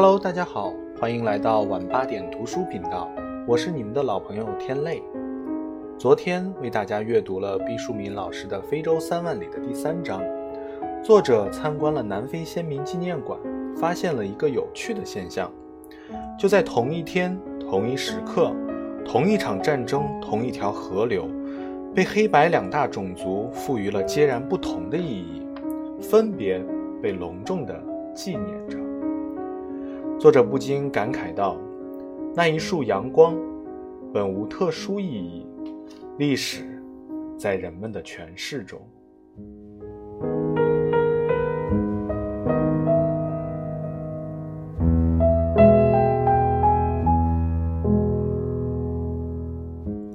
Hello，大家好，欢迎来到晚八点读书频道，我是你们的老朋友天泪。昨天为大家阅读了毕淑敏老师的《非洲三万里》的第三章，作者参观了南非先民纪念馆，发现了一个有趣的现象：就在同一天、同一时刻、同一场战争、同一条河流，被黑白两大种族赋予了截然不同的意义，分别被隆重地纪念着。作者不禁感慨道：“那一束阳光，本无特殊意义。”历史在人们的诠释中。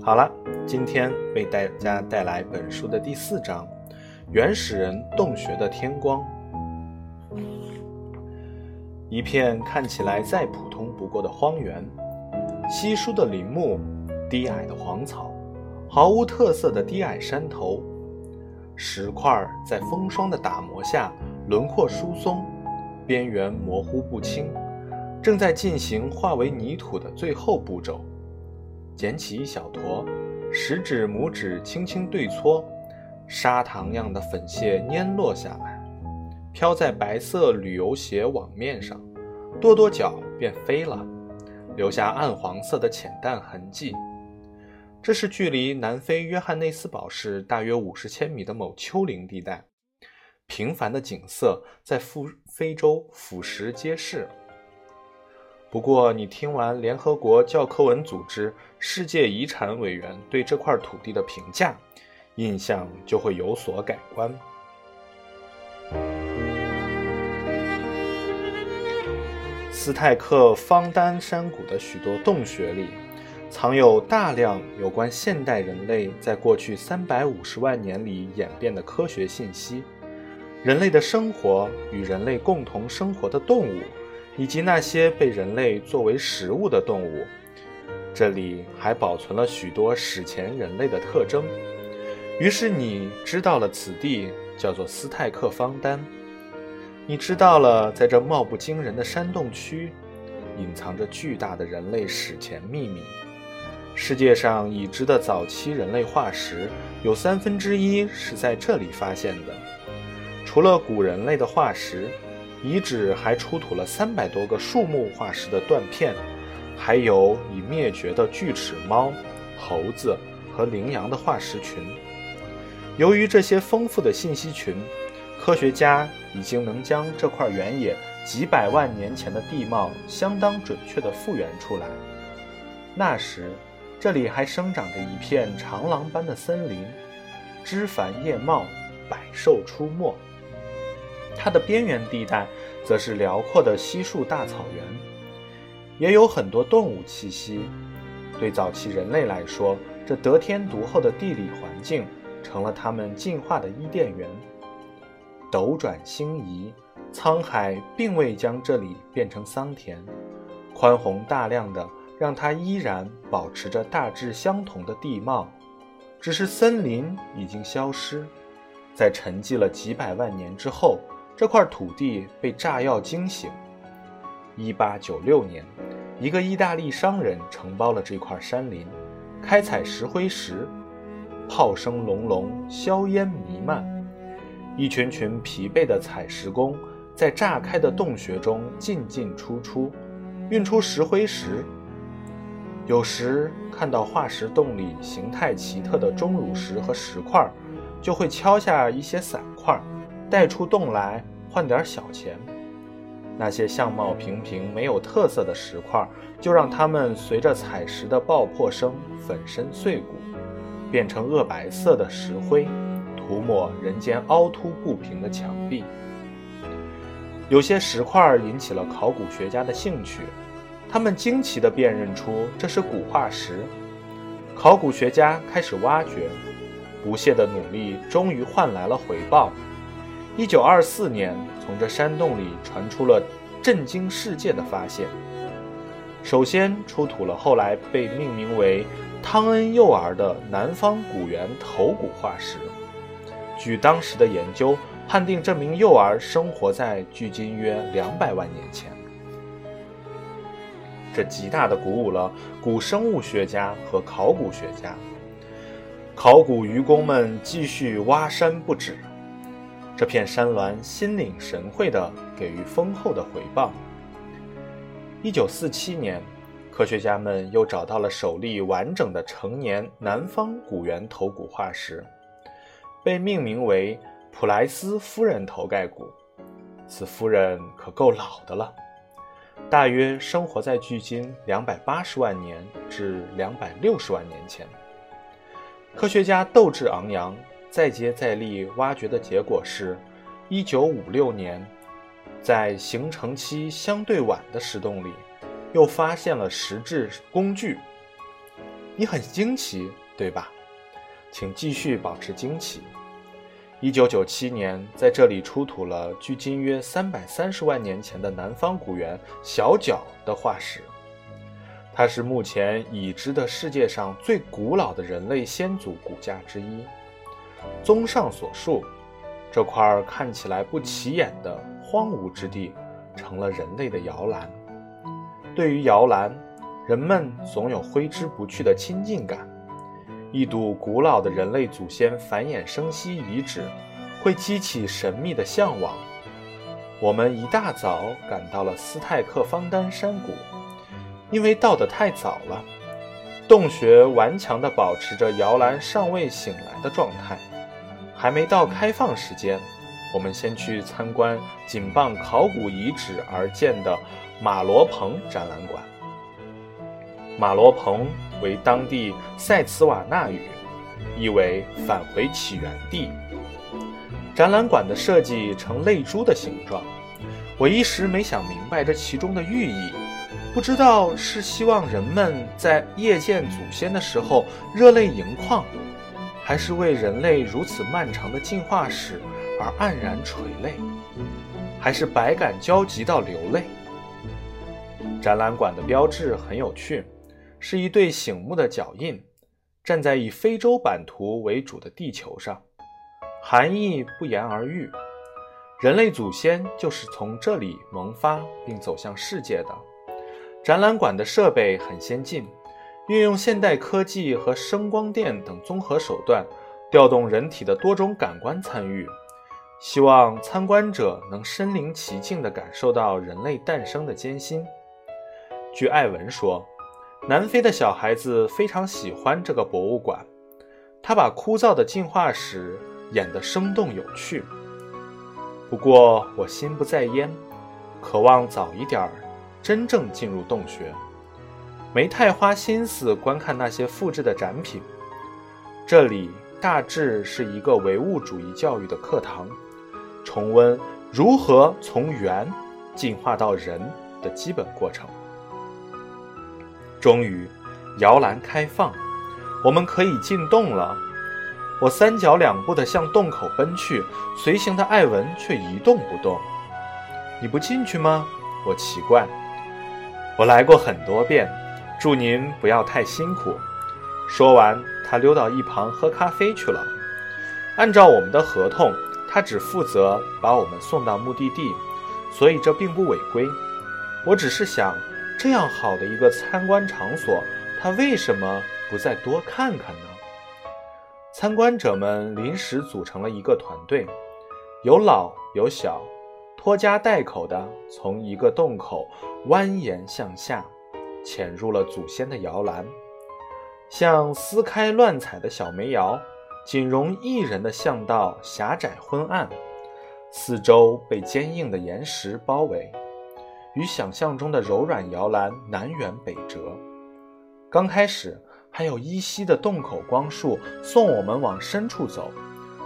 好了，今天为大家带来本书的第四章：原始人洞穴的天光。一片看起来再普通不过的荒原，稀疏的林木，低矮的黄草。毫无特色的低矮山头，石块在风霜的打磨下轮廓疏松，边缘模糊不清，正在进行化为泥土的最后步骤。捡起一小坨，食指、拇指轻轻对搓，砂糖样的粉屑粘落下来，飘在白色旅游鞋网面上，跺跺脚便飞了，留下暗黄色的浅淡痕迹。这是距离南非约翰内斯堡市大约五十千米的某丘陵地带，平凡的景色在非非洲俯拾皆是。不过，你听完联合国教科文组织世界遗产委员对这块土地的评价，印象就会有所改观。斯泰克方丹山谷的许多洞穴里。藏有大量有关现代人类在过去三百五十万年里演变的科学信息，人类的生活与人类共同生活的动物，以及那些被人类作为食物的动物。这里还保存了许多史前人类的特征。于是你知道了此地叫做斯泰克方丹，你知道了在这貌不惊人的山洞区，隐藏着巨大的人类史前秘密。世界上已知的早期人类化石有三分之一是在这里发现的。除了古人类的化石，遗址还出土了三百多个树木化石的断片，还有已灭绝的巨齿猫、猴子和羚羊的化石群。由于这些丰富的信息群，科学家已经能将这块原野几百万年前的地貌相当准确地复原出来。那时。这里还生长着一片长廊般的森林，枝繁叶茂，百兽出没。它的边缘地带则是辽阔的稀树大草原，也有很多动物栖息。对早期人类来说，这得天独厚的地理环境成了他们进化的伊甸园。斗转星移，沧海并未将这里变成桑田，宽宏大量的。让它依然保持着大致相同的地貌，只是森林已经消失。在沉寂了几百万年之后，这块土地被炸药惊醒。1896年，一个意大利商人承包了这块山林，开采石灰石，炮声隆隆，硝烟弥漫，一群群疲惫的采石工在炸开的洞穴中进进出出，运出石灰石。有时看到化石洞里形态奇特的钟乳石和石块，就会敲下一些散块，带出洞来换点小钱。那些相貌平平、没有特色的石块，就让它们随着采石的爆破声粉身碎骨，变成褐白色的石灰，涂抹人间凹凸不平的墙壁。有些石块引起了考古学家的兴趣。他们惊奇地辨认出这是古化石，考古学家开始挖掘，不懈的努力终于换来了回报。一九二四年，从这山洞里传出了震惊世界的发现。首先出土了后来被命名为汤恩幼儿的南方古猿头骨化石。据当时的研究，判定这名幼儿生活在距今约两百万年前。这极大的鼓舞了古生物学家和考古学家。考古愚公们继续挖山不止，这片山峦心领神会地给予丰厚的回报。一九四七年，科学家们又找到了首例完整的成年南方古猿头骨化石，被命名为普莱斯夫人头盖骨。此夫人可够老的了，大约生活在距今两百八十万年至两百六十万年前。科学家斗志昂扬，再接再厉，挖掘的结果是，一九五六年，在形成期相对晚的石洞里，又发现了石质工具。你很惊奇，对吧？请继续保持惊奇。一九九七年，在这里出土了距今约三百三十万年前的南方古猿小脚的化石。它是目前已知的世界上最古老的人类先祖骨架之一。综上所述，这块看起来不起眼的荒芜之地，成了人类的摇篮。对于摇篮，人们总有挥之不去的亲近感。一睹古老的人类祖先繁衍生息遗址，会激起神秘的向往。我们一大早赶到了斯泰克方丹山谷。因为到得太早了，洞穴顽强地保持着摇篮尚未醒来的状态，还没到开放时间。我们先去参观仅傍考古遗址而建的马罗蓬展览馆。马罗蓬为当地塞茨瓦纳语，意为返回起源地。展览馆的设计呈泪珠的形状，我一时没想明白这其中的寓意。不知道是希望人们在夜见祖先的时候热泪盈眶，还是为人类如此漫长的进化史而黯然垂泪，还是百感交集到流泪。展览馆的标志很有趣，是一对醒目的脚印，站在以非洲版图为主的地球上，含义不言而喻。人类祖先就是从这里萌发并走向世界的。展览馆的设备很先进，运用现代科技和声光电等综合手段，调动人体的多种感官参与，希望参观者能身临其境地感受到人类诞生的艰辛。据艾文说，南非的小孩子非常喜欢这个博物馆，他把枯燥的进化史演得生动有趣。不过我心不在焉，渴望早一点儿。真正进入洞穴，没太花心思观看那些复制的展品。这里大致是一个唯物主义教育的课堂，重温如何从猿进化到人的基本过程。终于，摇篮开放，我们可以进洞了。我三脚两步地向洞口奔去，随行的艾文却一动不动。你不进去吗？我奇怪。我来过很多遍，祝您不要太辛苦。说完，他溜到一旁喝咖啡去了。按照我们的合同，他只负责把我们送到目的地，所以这并不违规。我只是想，这样好的一个参观场所，他为什么不再多看看呢？参观者们临时组成了一个团队，有老有小。拖家带口的从一个洞口蜿蜒向下，潜入了祖先的摇篮，像撕开乱彩的小煤窑，仅容一人的巷道狭窄昏暗，四周被坚硬的岩石包围，与想象中的柔软摇篮南辕北辙。刚开始还有依稀的洞口光束送我们往深处走，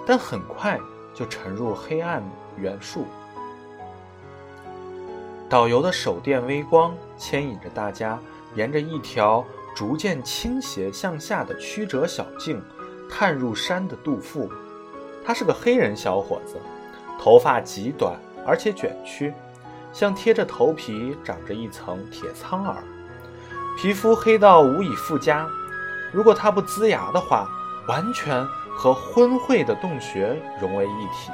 但很快就沉入黑暗原树。导游的手电微光牵引着大家，沿着一条逐渐倾斜向下的曲折小径，探入山的肚腹。他是个黑人小伙子，头发极短，而且卷曲，像贴着头皮长着一层铁苍耳，皮肤黑到无以复加。如果他不龇牙的话，完全和昏晦的洞穴融为一体。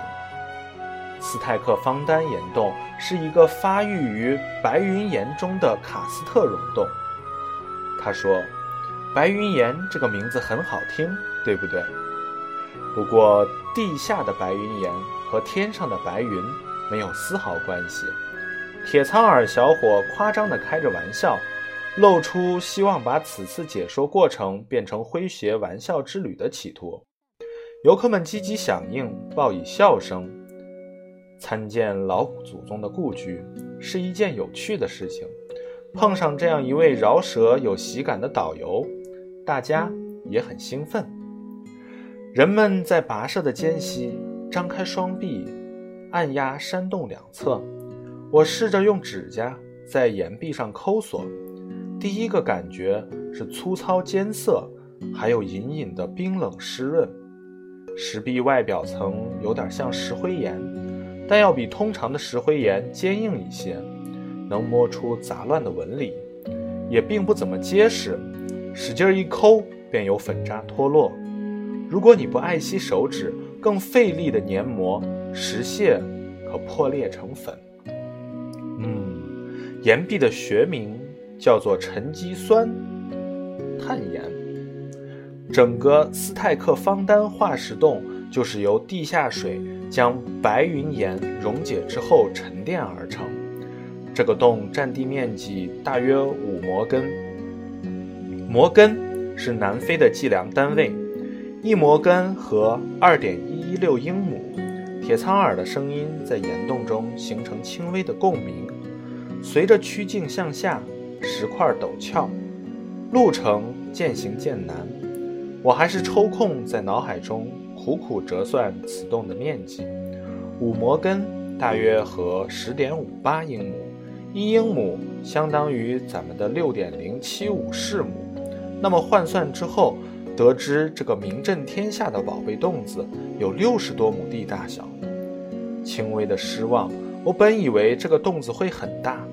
斯泰克方丹岩洞是一个发育于白云岩中的喀斯特溶洞。他说：“白云岩这个名字很好听，对不对？不过地下的白云岩和天上的白云没有丝毫关系。”铁苍耳小伙夸张地开着玩笑，露出希望把此次解说过程变成诙谐玩笑之旅的企图。游客们积极响应，报以笑声。参见老祖宗的故居是一件有趣的事情。碰上这样一位饶舌有喜感的导游，大家也很兴奋。人们在跋涉的间隙张开双臂，按压山洞两侧。我试着用指甲在岩壁上抠索，第一个感觉是粗糙艰涩，还有隐隐的冰冷湿润。石壁外表层有点像石灰岩，但要比通常的石灰岩坚硬一些，能摸出杂乱的纹理，也并不怎么结实，使劲一抠便有粉渣脱落。如果你不爱惜手指，更费力的研磨，石屑可破裂成粉。岩壁的学名叫做沉积酸碳岩。整个斯泰克方丹化石洞就是由地下水将白云岩溶解之后沉淀而成。这个洞占地面积大约五摩根，摩根是南非的计量单位，一摩根和二点一一六英亩。铁苍耳的声音在岩洞中形成轻微的共鸣。随着曲径向下，石块陡峭，路程渐行渐难。我还是抽空在脑海中苦苦折算此洞的面积：五摩根大约和十点五八英亩，一英亩相当于咱们的六点零七五世亩。那么换算之后，得知这个名震天下的宝贝洞子有六十多亩地大小，轻微的失望。我本以为这个洞子会很大，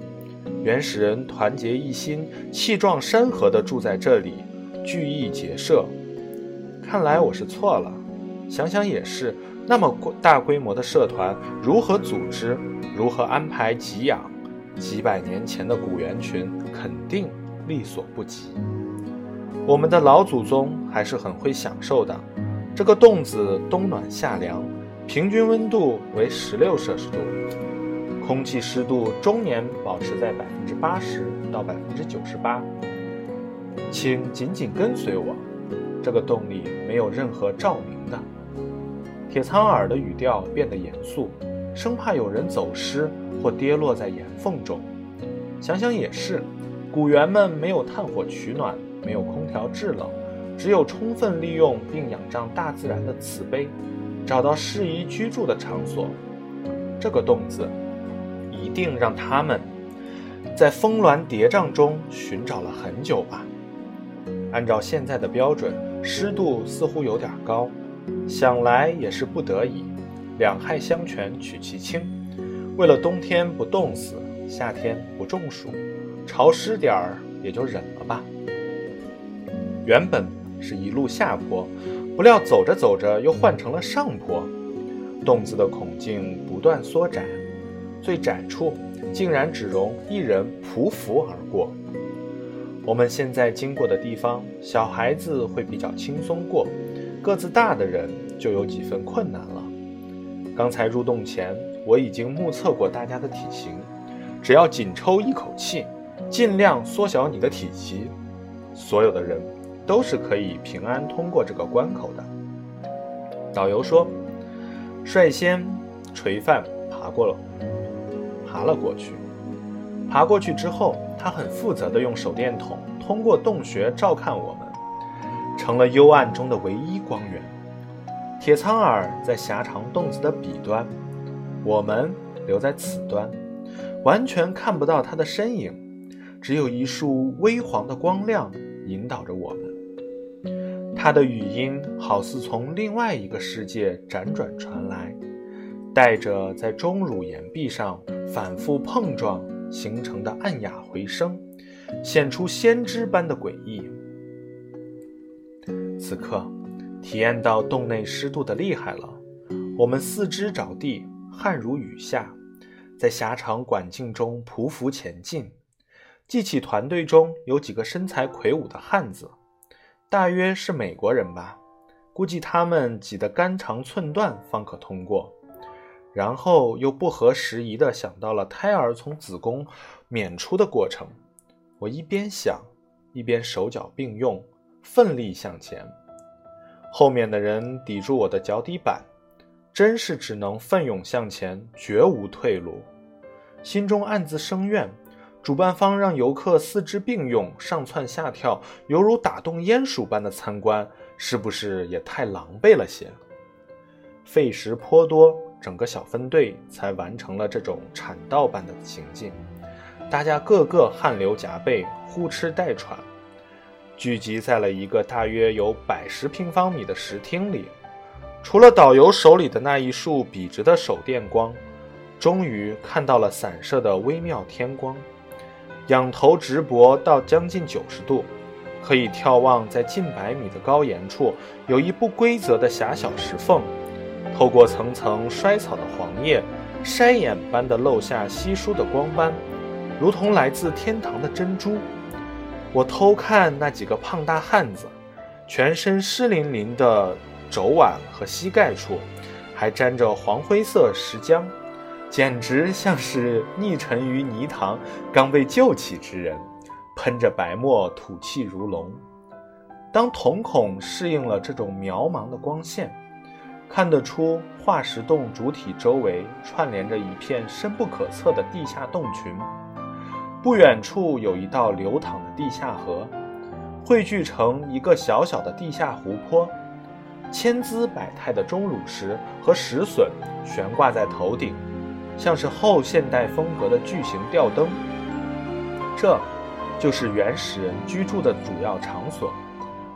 原始人团结一心、气壮山河地住在这里，聚义结社。看来我是错了。想想也是，那么大规模的社团如何组织、如何安排给养？几百年前的古猿群肯定力所不及。我们的老祖宗还是很会享受的。这个洞子冬暖夏凉，平均温度为十六摄氏度。空气湿度终年保持在百分之八十到百分之九十八，请紧紧跟随我。这个洞里没有任何照明的。铁苍耳的语调变得严肃，生怕有人走失或跌落在岩缝中。想想也是，古猿们没有炭火取暖，没有空调制冷，只有充分利用并仰仗大自然的慈悲，找到适宜居住的场所。这个洞子。一定让他们在峰峦叠嶂中寻找了很久吧。按照现在的标准，湿度似乎有点高，想来也是不得已，两害相权取其轻。为了冬天不冻死，夏天不中暑，潮湿点儿也就忍了吧。原本是一路下坡，不料走着走着又换成了上坡，洞子的孔径不断缩窄。最窄处竟然只容一人匍匐而过。我们现在经过的地方，小孩子会比较轻松过，个子大的人就有几分困难了。刚才入洞前，我已经目测过大家的体型，只要紧抽一口气，尽量缩小你的体积，所有的人都是可以平安通过这个关口的。导游说，率先垂范爬过了。爬了过去，爬过去之后，他很负责地用手电筒通过洞穴照看我们，成了幽暗中的唯一光源。铁苍耳在狭长洞子的彼端，我们留在此端，完全看不到他的身影，只有一束微黄的光亮引导着我们。他的语音好似从另外一个世界辗转传来。带着在钟乳岩壁上反复碰撞形成的暗哑回声，显出先知般的诡异。此刻，体验到洞内湿度的厉害了，我们四肢着地，汗如雨下，在狭长管径中匍匐前进。记起团队中有几个身材魁梧的汉子，大约是美国人吧，估计他们挤得肝肠寸断方可通过。然后又不合时宜地想到了胎儿从子宫娩出的过程。我一边想，一边手脚并用，奋力向前。后面的人抵住我的脚底板，真是只能奋勇向前，绝无退路。心中暗自生怨：主办方让游客四肢并用，上蹿下跳，犹如打洞鼹鼠般的参观，是不是也太狼狈了些？费时颇多。整个小分队才完成了这种铲道般的行进，大家个个汗流浃背、呼哧带喘，聚集在了一个大约有百十平方米的石厅里。除了导游手里的那一束笔直的手电光，终于看到了散射的微妙天光。仰头直泊到将近九十度，可以眺望在近百米的高岩处有一不规则的狭小石缝。透过层层衰草的黄叶，筛眼般的漏下稀疏的光斑，如同来自天堂的珍珠。我偷看那几个胖大汉子，全身湿淋淋的肘腕和膝盖处，还沾着黄灰色石浆，简直像是溺沉于泥塘刚被救起之人，喷着白沫吐气如龙。当瞳孔适应了这种渺茫的光线。看得出，化石洞主体周围串联着一片深不可测的地下洞群。不远处有一道流淌的地下河，汇聚成一个小小的地下湖泊。千姿百态的钟乳石和石笋悬挂在头顶，像是后现代风格的巨型吊灯。这，就是原始人居住的主要场所。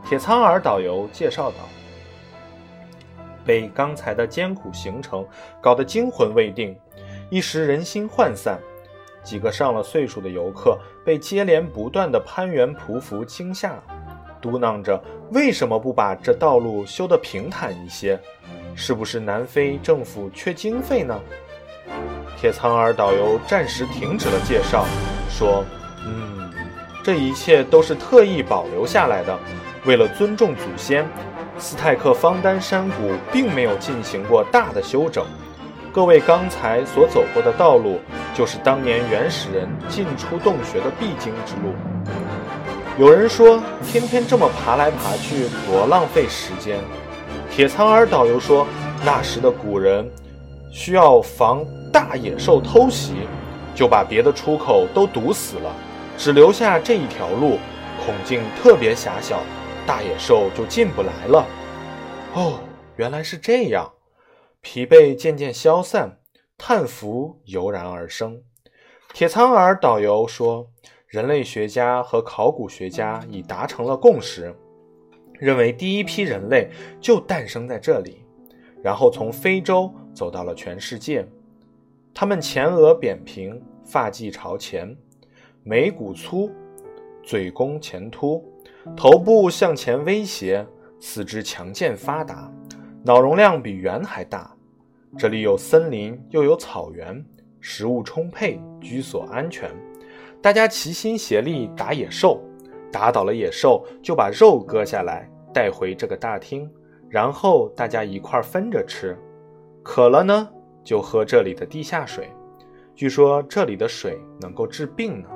铁苍耳导游介绍道。被刚才的艰苦行程搞得惊魂未定，一时人心涣散。几个上了岁数的游客被接连不断的攀援匍匐惊吓，嘟囔着：“为什么不把这道路修得平坦一些？是不是南非政府缺经费呢？”铁苍耳导游暂时停止了介绍，说：“嗯，这一切都是特意保留下来的，为了尊重祖先。”斯泰克方丹山谷并没有进行过大的修整，各位刚才所走过的道路，就是当年原始人进出洞穴的必经之路。有人说，天天这么爬来爬去，多浪费时间。铁苍耳导游说，那时的古人需要防大野兽偷袭，就把别的出口都堵死了，只留下这一条路，孔径特别狭小。大野兽就进不来了。哦，原来是这样。疲惫渐渐消散，叹服油然而生。铁苍耳导游说：“人类学家和考古学家已达成了共识，认为第一批人类就诞生在这里，然后从非洲走到了全世界。他们前额扁平，发髻朝前，眉骨粗，嘴弓前凸。”头部向前微斜，四肢强健发达，脑容量比猿还大。这里有森林，又有草原，食物充沛，居所安全。大家齐心协力打野兽，打倒了野兽，就把肉割下来带回这个大厅，然后大家一块分着吃。渴了呢，就喝这里的地下水，据说这里的水能够治病呢。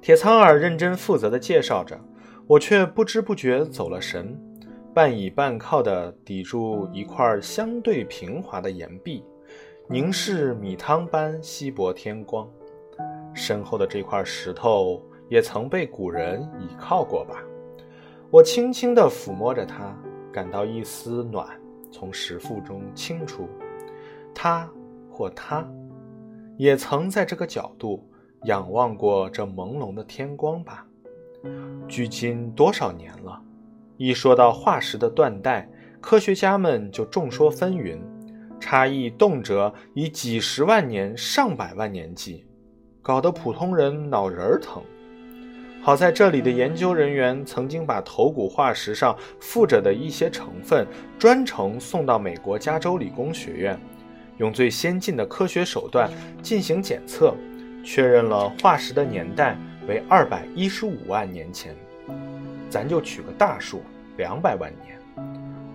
铁苍耳认真负责地介绍着，我却不知不觉走了神，半倚半靠地抵住一块相对平滑的岩壁，凝视米汤般稀薄天光。身后的这块石头也曾被古人倚靠过吧？我轻轻地抚摸着它，感到一丝暖从石腹中沁出。他或他，也曾在这个角度。仰望过这朦胧的天光吧，距今多少年了？一说到化石的断代，科学家们就众说纷纭，差异动辄以几十万年、上百万年计，搞得普通人脑仁儿疼。好在这里的研究人员曾经把头骨化石上附着的一些成分专程送到美国加州理工学院。用最先进的科学手段进行检测，确认了化石的年代为二百一十五万年前。咱就取个大数，两百万年，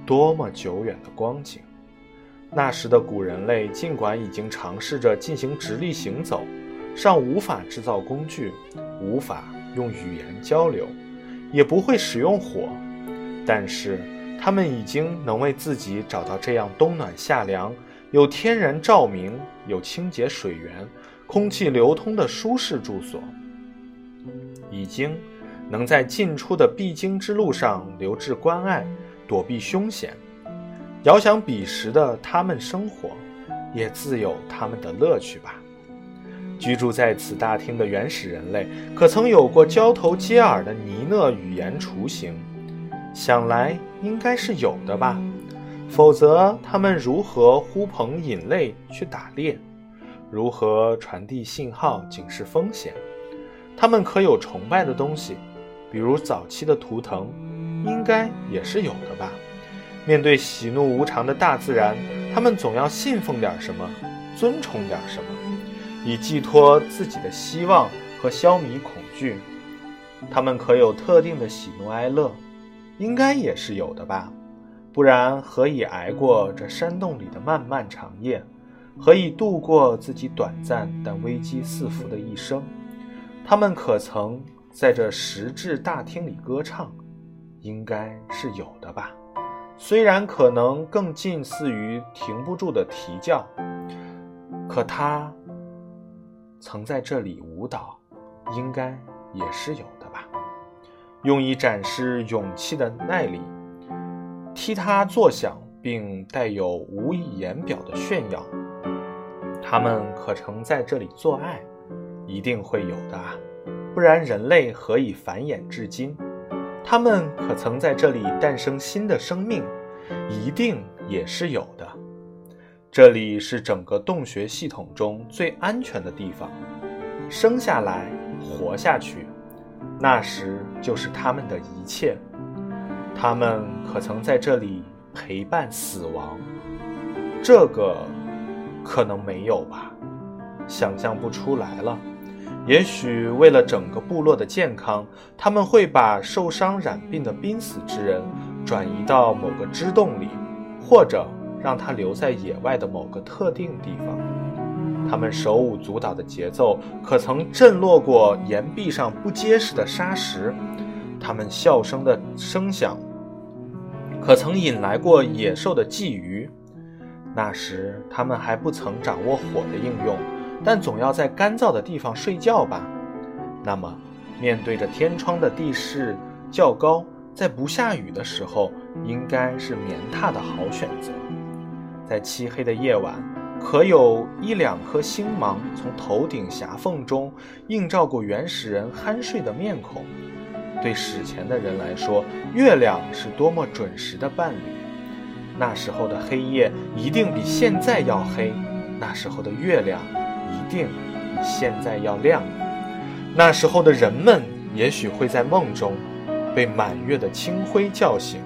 多么久远的光景！那时的古人类尽管已经尝试着进行直立行走，尚无法制造工具，无法用语言交流，也不会使用火，但是他们已经能为自己找到这样冬暖夏凉、有天然照明、有清洁水源、空气流通的舒适住所，已经。能在进出的必经之路上留置关爱，躲避凶险。遥想彼时的他们生活，也自有他们的乐趣吧。居住在此大厅的原始人类，可曾有过交头接耳的尼讷语言雏形？想来应该是有的吧。否则，他们如何呼朋引类去打猎？如何传递信号警示风险？他们可有崇拜的东西？比如早期的图腾，应该也是有的吧。面对喜怒无常的大自然，他们总要信奉点什么，尊崇点什么，以寄托自己的希望和消弭恐惧。他们可有特定的喜怒哀乐，应该也是有的吧。不然何以挨过这山洞里的漫漫长夜？何以度过自己短暂但危机四伏的一生？他们可曾？在这石质大厅里歌唱，应该是有的吧。虽然可能更近似于停不住的啼叫，可他曾在这里舞蹈，应该也是有的吧。用以展示勇气的耐力，踢踏作响，并带有无以言表的炫耀。他们可曾在这里做爱，一定会有的。不然人类何以繁衍至今？他们可曾在这里诞生新的生命？一定也是有的。这里是整个洞穴系统中最安全的地方，生下来，活下去，那时就是他们的一切。他们可曾在这里陪伴死亡？这个可能没有吧，想象不出来了。也许为了整个部落的健康，他们会把受伤染病的濒死之人转移到某个支洞里，或者让他留在野外的某个特定地方。他们手舞足蹈的节奏可曾震落过岩壁上不结实的沙石？他们笑声的声响可曾引来过野兽的觊觎？那时他们还不曾掌握火的应用。但总要在干燥的地方睡觉吧？那么，面对着天窗的地势较高，在不下雨的时候，应该是棉榻的好选择。在漆黑的夜晚，可有一两颗星芒从头顶狭缝中映照过原始人酣睡的面孔。对史前的人来说，月亮是多么准时的伴侣。那时候的黑夜一定比现在要黑，那时候的月亮。一定比现在要亮。那时候的人们也许会在梦中被满月的清辉叫醒。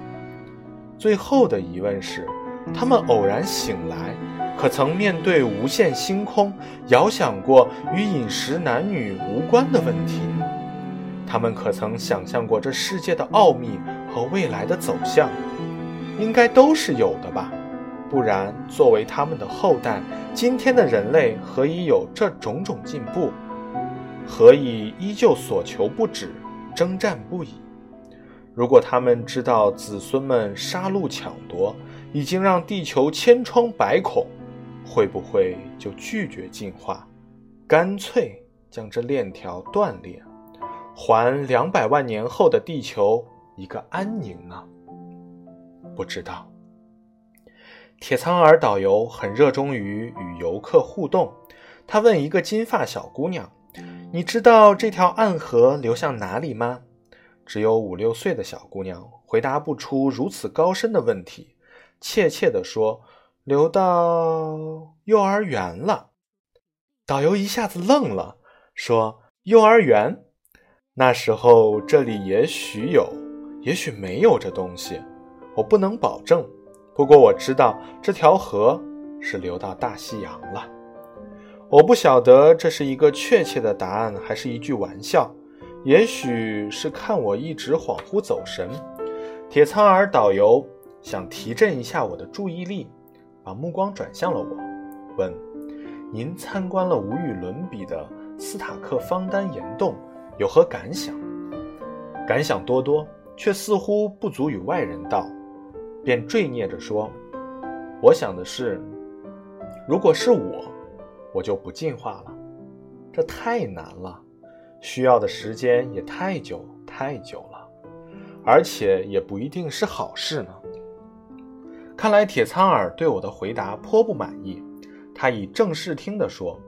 最后的疑问是：他们偶然醒来，可曾面对无限星空，遥想过与饮食男女无关的问题？他们可曾想象过这世界的奥秘和未来的走向？应该都是有的吧。不然，作为他们的后代，今天的人类何以有这种种进步？何以依旧所求不止，征战不已？如果他们知道子孙们杀戮抢夺已经让地球千疮百孔，会不会就拒绝进化，干脆将这链条断裂，还两百万年后的地球一个安宁呢？不知道。铁苍耳导游很热衷于与游客互动。他问一个金发小姑娘：“你知道这条暗河流向哪里吗？”只有五六岁的小姑娘回答不出如此高深的问题，怯怯地说：“流到幼儿园了。”导游一下子愣了，说：“幼儿园？那时候这里也许有，也许没有这东西，我不能保证。”不过我知道这条河是流到大西洋了。我不晓得这是一个确切的答案，还是一句玩笑。也许是看我一直恍惚走神，铁苍耳导游想提振一下我的注意力，把目光转向了我，问：“您参观了无与伦比的斯塔克方丹岩洞，有何感想？”感想多多，却似乎不足与外人道，便坠蹑着说：“我想的是，如果是我，我就不进化了，这太难了。”需要的时间也太久太久了，而且也不一定是好事呢。看来铁苍耳对我的回答颇不满意，他以正视听地说：“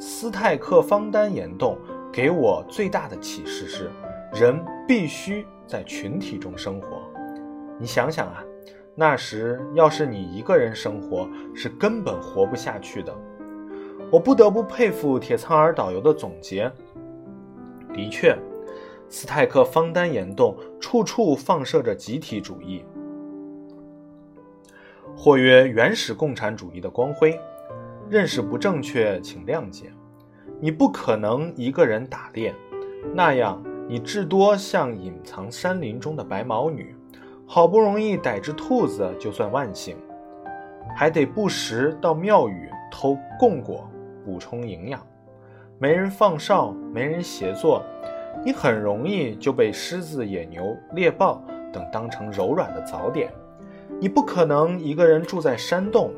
斯泰克方丹岩洞给我最大的启示是，人必须在群体中生活。你想想啊，那时要是你一个人生活，是根本活不下去的。”我不得不佩服铁苍耳导游的总结。的确，斯泰克方丹岩洞处处放射着集体主义，或曰原始共产主义的光辉。认识不正确，请谅解。你不可能一个人打猎，那样你至多像隐藏山林中的白毛女，好不容易逮只兔子就算万幸，还得不时到庙宇偷供果补充营养。没人放哨，没人协作，你很容易就被狮子、野牛、猎豹等当成柔软的早点。你不可能一个人住在山洞，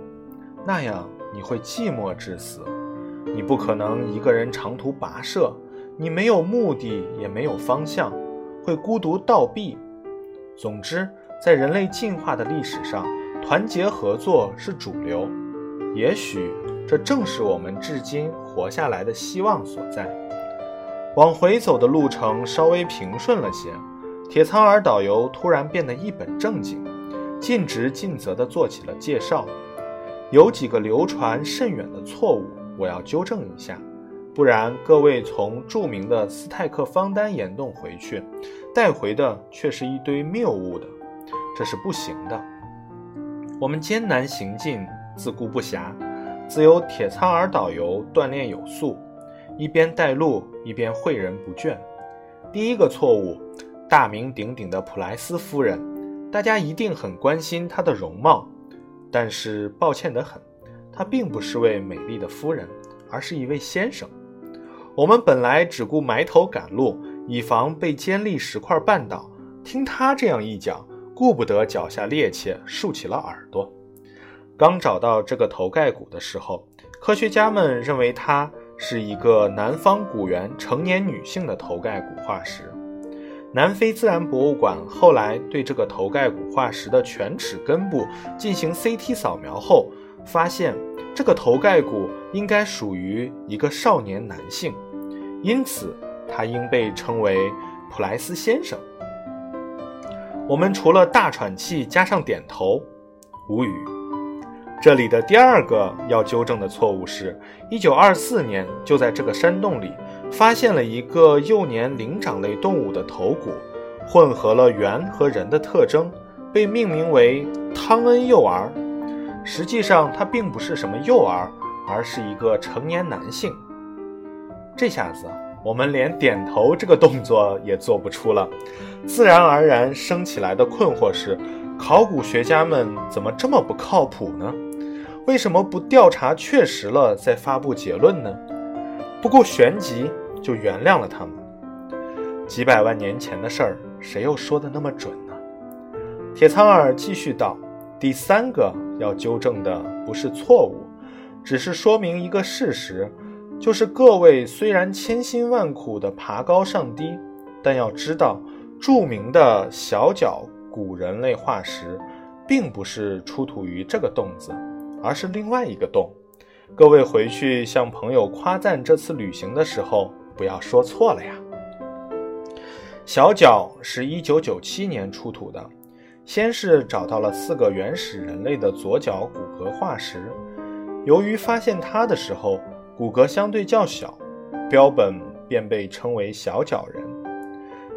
那样你会寂寞致死。你不可能一个人长途跋涉，你没有目的，也没有方向，会孤独倒闭。总之，在人类进化的历史上，团结合作是主流。也许。这正是我们至今活下来的希望所在。往回走的路程稍微平顺了些，铁苍耳导游突然变得一本正经，尽职尽责地做起了介绍。有几个流传甚远的错误，我要纠正一下，不然各位从著名的斯泰克方丹岩洞回去，带回的却是一堆谬误的，这是不行的。我们艰难行进，自顾不暇。自有铁苍耳导游锻炼有素，一边带路一边诲人不倦。第一个错误，大名鼎鼎的普莱斯夫人，大家一定很关心她的容貌，但是抱歉得很，她并不是位美丽的夫人，而是一位先生。我们本来只顾埋头赶路，以防被尖利石块绊倒，听他这样一讲，顾不得脚下趔趄，竖起了耳朵。刚找到这个头盖骨的时候，科学家们认为它是一个南方古猿成年女性的头盖骨化石。南非自然博物馆后来对这个头盖骨化石的犬齿根部进行 CT 扫描后，发现这个头盖骨应该属于一个少年男性，因此他应被称为普莱斯先生。我们除了大喘气加上点头，无语。这里的第二个要纠正的错误是，一九二四年就在这个山洞里发现了一个幼年灵长类动物的头骨，混合了猿和人的特征，被命名为汤恩幼儿。实际上，它并不是什么幼儿，而是一个成年男性。这下子，我们连点头这个动作也做不出了。自然而然升起来的困惑是：考古学家们怎么这么不靠谱呢？为什么不调查确实了再发布结论呢？不顾旋即就原谅了他们。几百万年前的事儿，谁又说的那么准呢？铁苍耳继续道：“第三个要纠正的不是错误，只是说明一个事实，就是各位虽然千辛万苦地爬高上低，但要知道，著名的小脚古人类化石，并不是出土于这个洞子。”而是另外一个洞。各位回去向朋友夸赞这次旅行的时候，不要说错了呀。小脚是一九九七年出土的，先是找到了四个原始人类的左脚骨骼化石。由于发现它的时候骨骼相对较小，标本便被称为小脚人。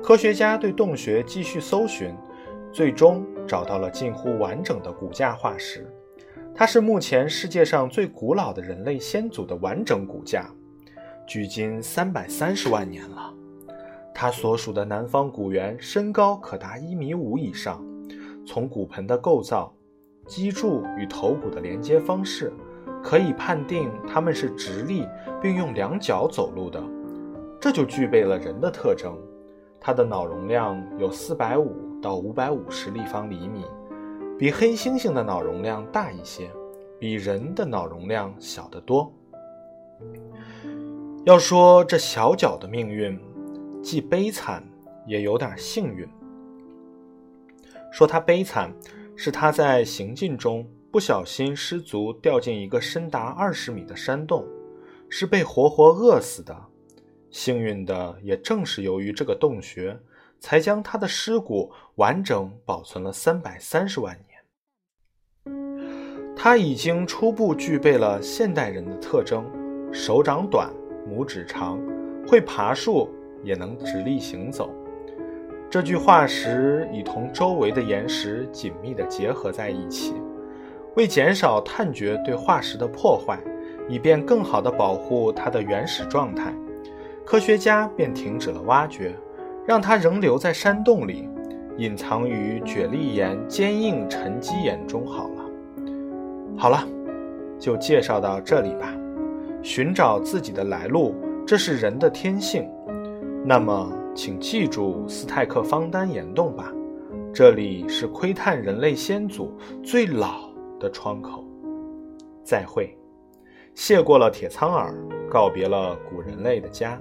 科学家对洞穴继续搜寻，最终找到了近乎完整的骨架化石。它是目前世界上最古老的人类先祖的完整骨架，距今三百三十万年了。它所属的南方古猿身高可达一米五以上。从骨盆的构造、脊柱与头骨的连接方式，可以判定它们是直立并用两脚走路的，这就具备了人的特征。它的脑容量有四百五到五百五十立方厘米。比黑猩猩的脑容量大一些，比人的脑容量小得多。要说这小脚的命运，既悲惨，也有点幸运。说它悲惨，是它在行进中不小心失足掉进一个深达二十米的山洞，是被活活饿死的。幸运的，也正是由于这个洞穴，才将他的尸骨完整保存了三百三十万年。他已经初步具备了现代人的特征：手掌短，拇指长，会爬树，也能直立行走。这具化石已同周围的岩石紧密地结合在一起。为减少探掘对化石的破坏，以便更好地保护它的原始状态，科学家便停止了挖掘，让它仍留在山洞里，隐藏于雪砾岩坚硬沉积岩中好了。好了，就介绍到这里吧。寻找自己的来路，这是人的天性。那么，请记住斯泰克方丹岩洞吧，这里是窥探人类先祖最老的窗口。再会。谢过了铁苍耳，告别了古人类的家，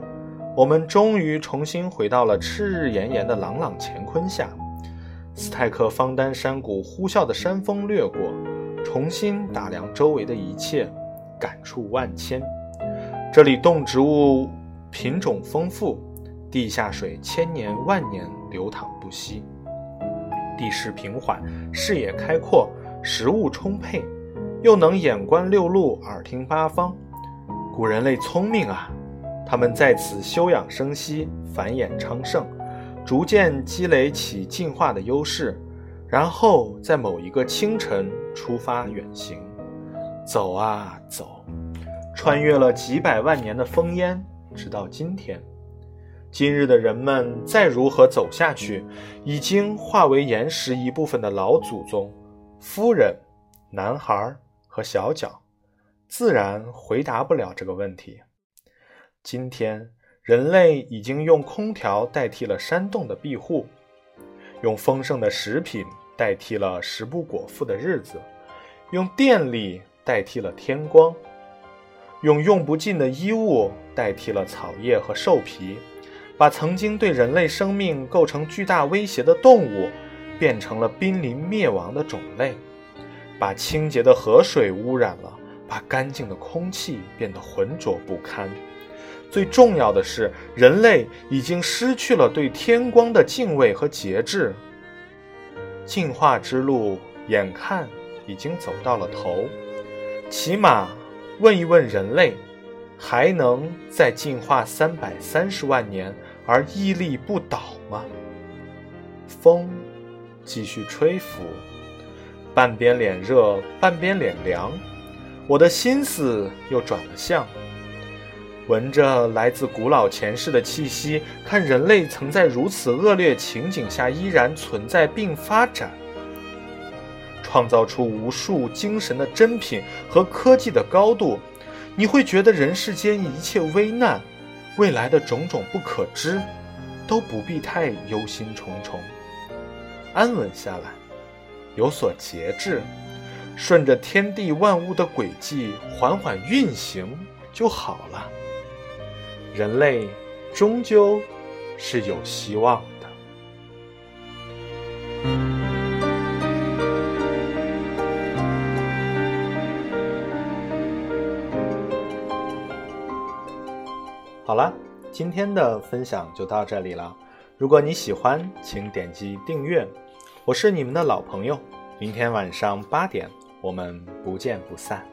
我们终于重新回到了赤日炎炎的朗朗乾坤下。斯泰克方丹山谷呼啸的山峰掠过。重新打量周围的一切，感触万千。这里动植物品种丰富，地下水千年万年流淌不息，地势平缓，视野开阔，食物充沛，又能眼观六路，耳听八方。古人类聪明啊，他们在此休养生息，繁衍昌盛，逐渐积累起进化的优势。然后在某一个清晨出发远行，走啊走，穿越了几百万年的烽烟，直到今天。今日的人们再如何走下去，已经化为岩石一部分的老祖宗、夫人、男孩和小脚，自然回答不了这个问题。今天，人类已经用空调代替了山洞的庇护。用丰盛的食品代替了食不果腹的日子，用电力代替了天光，用用不尽的衣物代替了草叶和兽皮，把曾经对人类生命构成巨大威胁的动物变成了濒临灭亡的种类，把清洁的河水污染了，把干净的空气变得浑浊不堪。最重要的是，人类已经失去了对天光的敬畏和节制。进化之路眼看已经走到了头，起码问一问人类，还能再进化三百三十万年而屹立不倒吗？风继续吹拂，半边脸热，半边脸凉，我的心思又转了向。闻着来自古老前世的气息，看人类曾在如此恶劣情景下依然存在并发展，创造出无数精神的珍品和科技的高度，你会觉得人世间一切危难、未来的种种不可知，都不必太忧心忡忡，安稳下来，有所节制，顺着天地万物的轨迹缓缓运行就好了。人类终究是有希望的。好了，今天的分享就到这里了。如果你喜欢，请点击订阅。我是你们的老朋友，明天晚上八点，我们不见不散。